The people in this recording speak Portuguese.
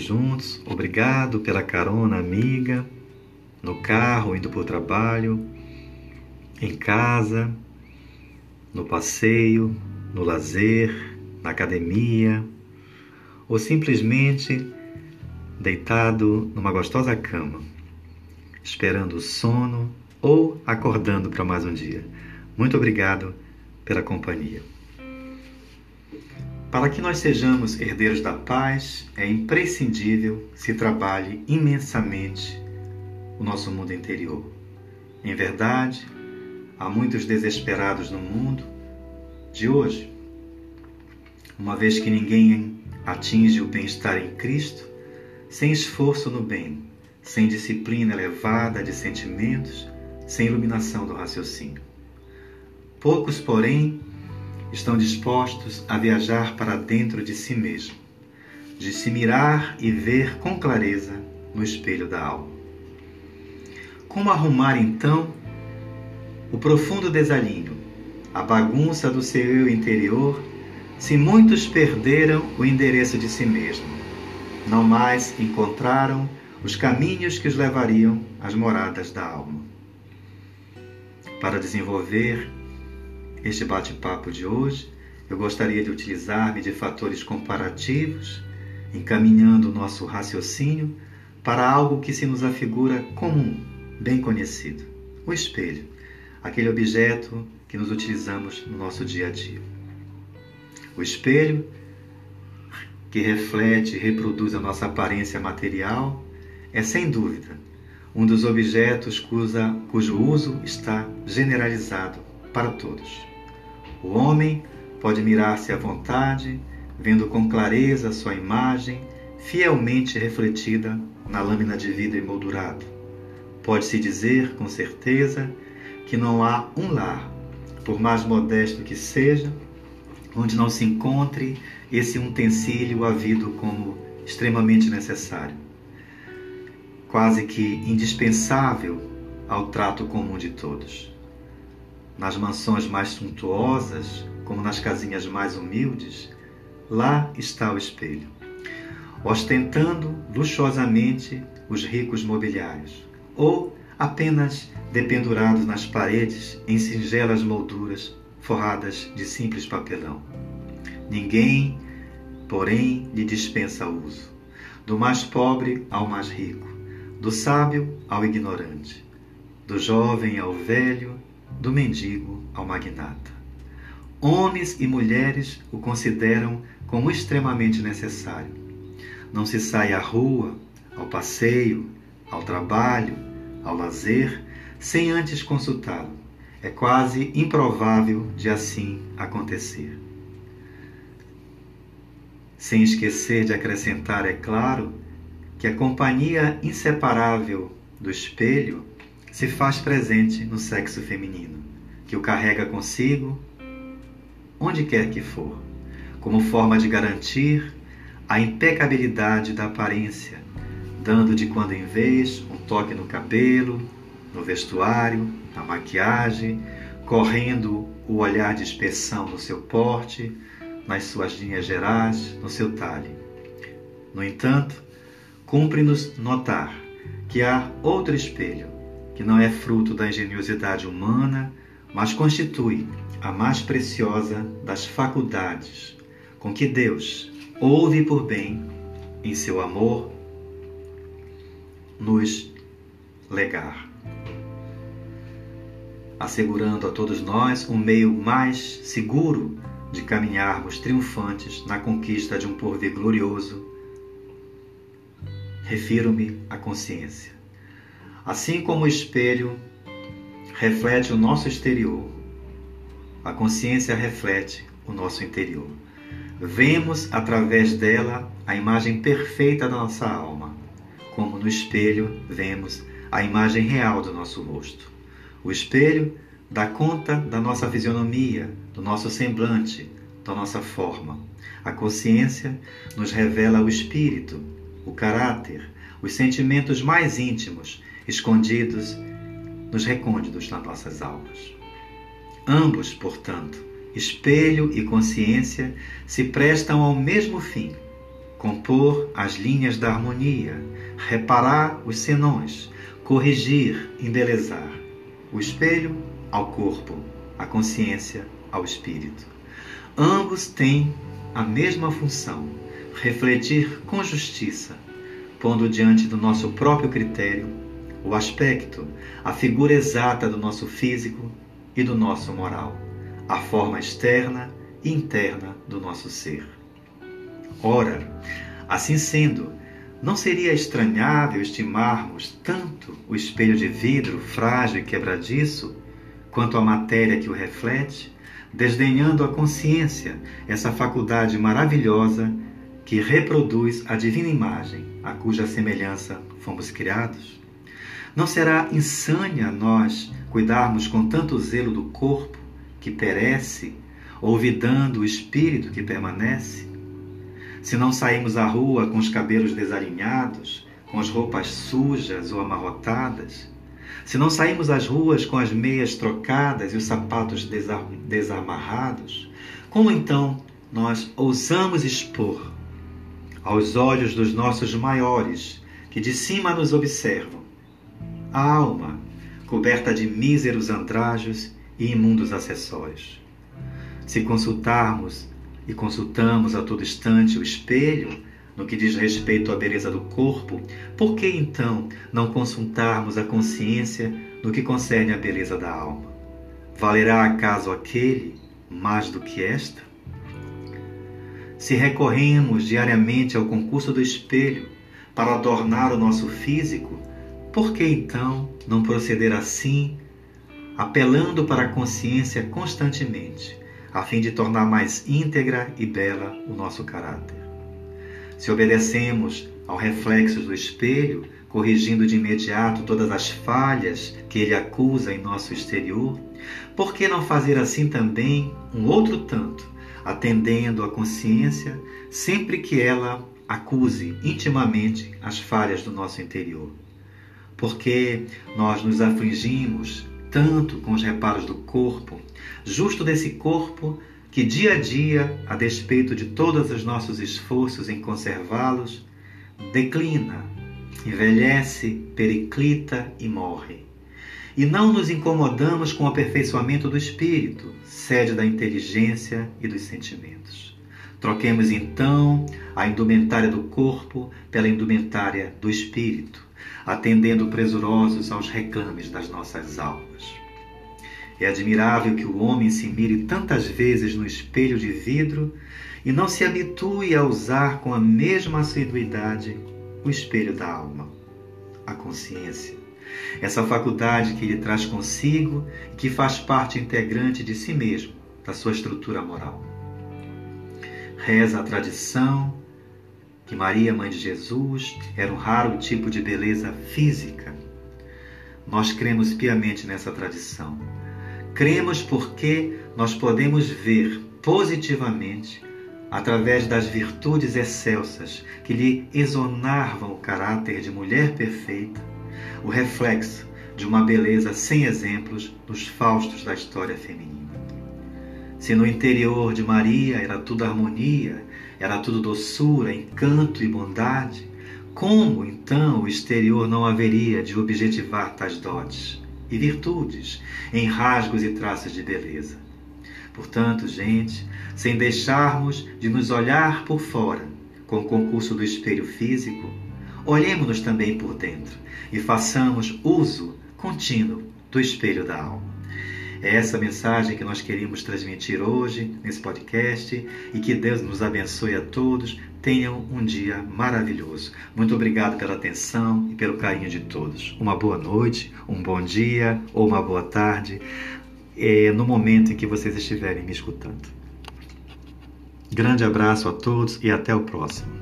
juntos. Obrigado pela carona amiga, no carro, indo para o trabalho, em casa, no passeio, no lazer, na academia, ou simplesmente deitado numa gostosa cama, esperando o sono ou acordando para mais um dia. Muito obrigado pela companhia. Para que nós sejamos herdeiros da paz, é imprescindível se trabalhe imensamente o nosso mundo interior. Em verdade, há muitos desesperados no mundo de hoje, uma vez que ninguém atinge o bem-estar em Cristo sem esforço no bem, sem disciplina elevada de sentimentos, sem iluminação do raciocínio. Poucos, porém, estão dispostos a viajar para dentro de si mesmo, de se mirar e ver com clareza no espelho da alma. Como arrumar então o profundo desalinho, a bagunça do seu eu interior, se muitos perderam o endereço de si mesmo, não mais encontraram os caminhos que os levariam às moradas da alma. Para desenvolver este bate-papo de hoje, eu gostaria de utilizar-me de fatores comparativos, encaminhando o nosso raciocínio para algo que se nos afigura comum, bem conhecido: o espelho, aquele objeto que nos utilizamos no nosso dia a dia. O espelho, que reflete e reproduz a nossa aparência material, é sem dúvida um dos objetos cuja, cujo uso está generalizado para todos. O homem pode mirar-se à vontade, vendo com clareza sua imagem fielmente refletida na lâmina de vidro emoldurado. Pode-se dizer com certeza que não há um lar, por mais modesto que seja, onde não se encontre esse utensílio havido como extremamente necessário, quase que indispensável ao trato comum de todos nas mansões mais suntuosas, como nas casinhas mais humildes, lá está o espelho, ostentando luxuosamente os ricos mobiliários, ou apenas dependurados nas paredes em singelas molduras forradas de simples papelão. Ninguém, porém, lhe dispensa uso, do mais pobre ao mais rico, do sábio ao ignorante, do jovem ao velho, do mendigo ao magnata. Homens e mulheres o consideram como extremamente necessário. Não se sai à rua, ao passeio, ao trabalho, ao lazer, sem antes consultá-lo. É quase improvável de assim acontecer. Sem esquecer de acrescentar, é claro, que a companhia inseparável do espelho se faz presente no sexo feminino, que o carrega consigo onde quer que for, como forma de garantir a impecabilidade da aparência, dando de quando em vez um toque no cabelo, no vestuário, na maquiagem, correndo o olhar de inspeção no seu porte, nas suas linhas gerais, no seu talhe. No entanto, cumpre-nos notar que há outro espelho, que não é fruto da engenhosidade humana, mas constitui a mais preciosa das faculdades com que Deus ouve por bem em seu amor nos legar, assegurando a todos nós um meio mais seguro de caminharmos triunfantes na conquista de um porvir glorioso. Refiro-me à consciência. Assim como o espelho reflete o nosso exterior, a consciência reflete o nosso interior. Vemos através dela a imagem perfeita da nossa alma, como no espelho vemos a imagem real do nosso rosto. O espelho dá conta da nossa fisionomia, do nosso semblante, da nossa forma. A consciência nos revela o espírito, o caráter, os sentimentos mais íntimos escondidos nos recônditos das nossas almas. Ambos, portanto, espelho e consciência, se prestam ao mesmo fim, compor as linhas da harmonia, reparar os senões, corrigir, embelezar. O espelho ao corpo, a consciência ao espírito. Ambos têm a mesma função, refletir com justiça, pondo diante do nosso próprio critério o aspecto, a figura exata do nosso físico e do nosso moral, a forma externa e interna do nosso ser. Ora, assim sendo, não seria estranhável estimarmos tanto o espelho de vidro frágil e quebradiço, quanto a matéria que o reflete, desdenhando a consciência, essa faculdade maravilhosa que reproduz a divina imagem, a cuja semelhança fomos criados? Não será insânia nós cuidarmos com tanto zelo do corpo que perece, olvidando o espírito que permanece? Se não saímos à rua com os cabelos desalinhados, com as roupas sujas ou amarrotadas, se não saímos às ruas com as meias trocadas e os sapatos desamarrados, como então nós ousamos expor aos olhos dos nossos maiores, que de cima nos observam, a alma coberta de míseros andrajos e imundos acessórios? Se consultarmos e consultamos a todo instante o espelho no que diz respeito à beleza do corpo, por que então não consultarmos a consciência no que concerne à beleza da alma? Valerá acaso aquele mais do que esta? Se recorremos diariamente ao concurso do espelho para adornar o nosso físico, por que então não proceder assim, apelando para a consciência constantemente? a fim de tornar mais íntegra e bela o nosso caráter. Se obedecemos ao reflexo do espelho, corrigindo de imediato todas as falhas que ele acusa em nosso exterior, por que não fazer assim também um outro tanto, atendendo à consciência sempre que ela acuse intimamente as falhas do nosso interior? Porque nós nos afligimos tanto com os reparos do corpo, justo desse corpo que dia a dia, a despeito de todos os nossos esforços em conservá-los, declina, envelhece, periclita e morre. E não nos incomodamos com o aperfeiçoamento do espírito, sede da inteligência e dos sentimentos. Troquemos então a indumentária do corpo pela indumentária do espírito atendendo presurosos aos reclames das nossas almas. É admirável que o homem se mire tantas vezes no espelho de vidro e não se habitue a usar com a mesma assiduidade o espelho da alma, a consciência. Essa faculdade que ele traz consigo e que faz parte integrante de si mesmo, da sua estrutura moral. Reza a tradição que Maria, mãe de Jesus, era um raro tipo de beleza física. Nós cremos piamente nessa tradição. Cremos porque nós podemos ver positivamente, através das virtudes excelsas que lhe exonarvam o caráter de mulher perfeita, o reflexo de uma beleza sem exemplos nos faustos da história feminina. Se no interior de Maria era tudo harmonia, era tudo doçura, encanto e bondade, como então o exterior não haveria de objetivar tais dotes e virtudes em rasgos e traços de beleza? Portanto, gente, sem deixarmos de nos olhar por fora com o concurso do espelho físico, olhemos-nos também por dentro e façamos uso contínuo do espelho da alma. É essa mensagem que nós queríamos transmitir hoje nesse podcast e que Deus nos abençoe a todos. Tenham um dia maravilhoso. Muito obrigado pela atenção e pelo carinho de todos. Uma boa noite, um bom dia ou uma boa tarde é, no momento em que vocês estiverem me escutando. Grande abraço a todos e até o próximo.